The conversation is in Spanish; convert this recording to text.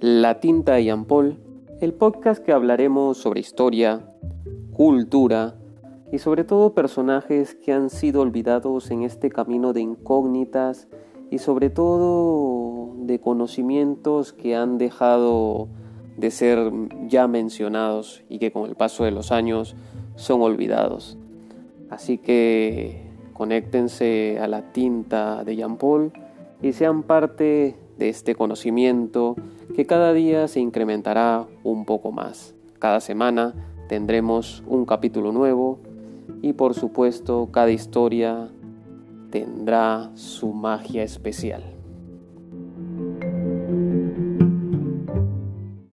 La Tinta Jean Paul, el podcast que hablaremos sobre historia, cultura y sobre todo personajes que han sido olvidados en este camino de incógnitas y sobre todo de conocimientos que han dejado de ser ya mencionados y que con el paso de los años son olvidados. Así que conéctense a la tinta de Jean Paul y sean parte de este conocimiento que cada día se incrementará un poco más. Cada semana tendremos un capítulo nuevo y por supuesto cada historia tendrá su magia especial.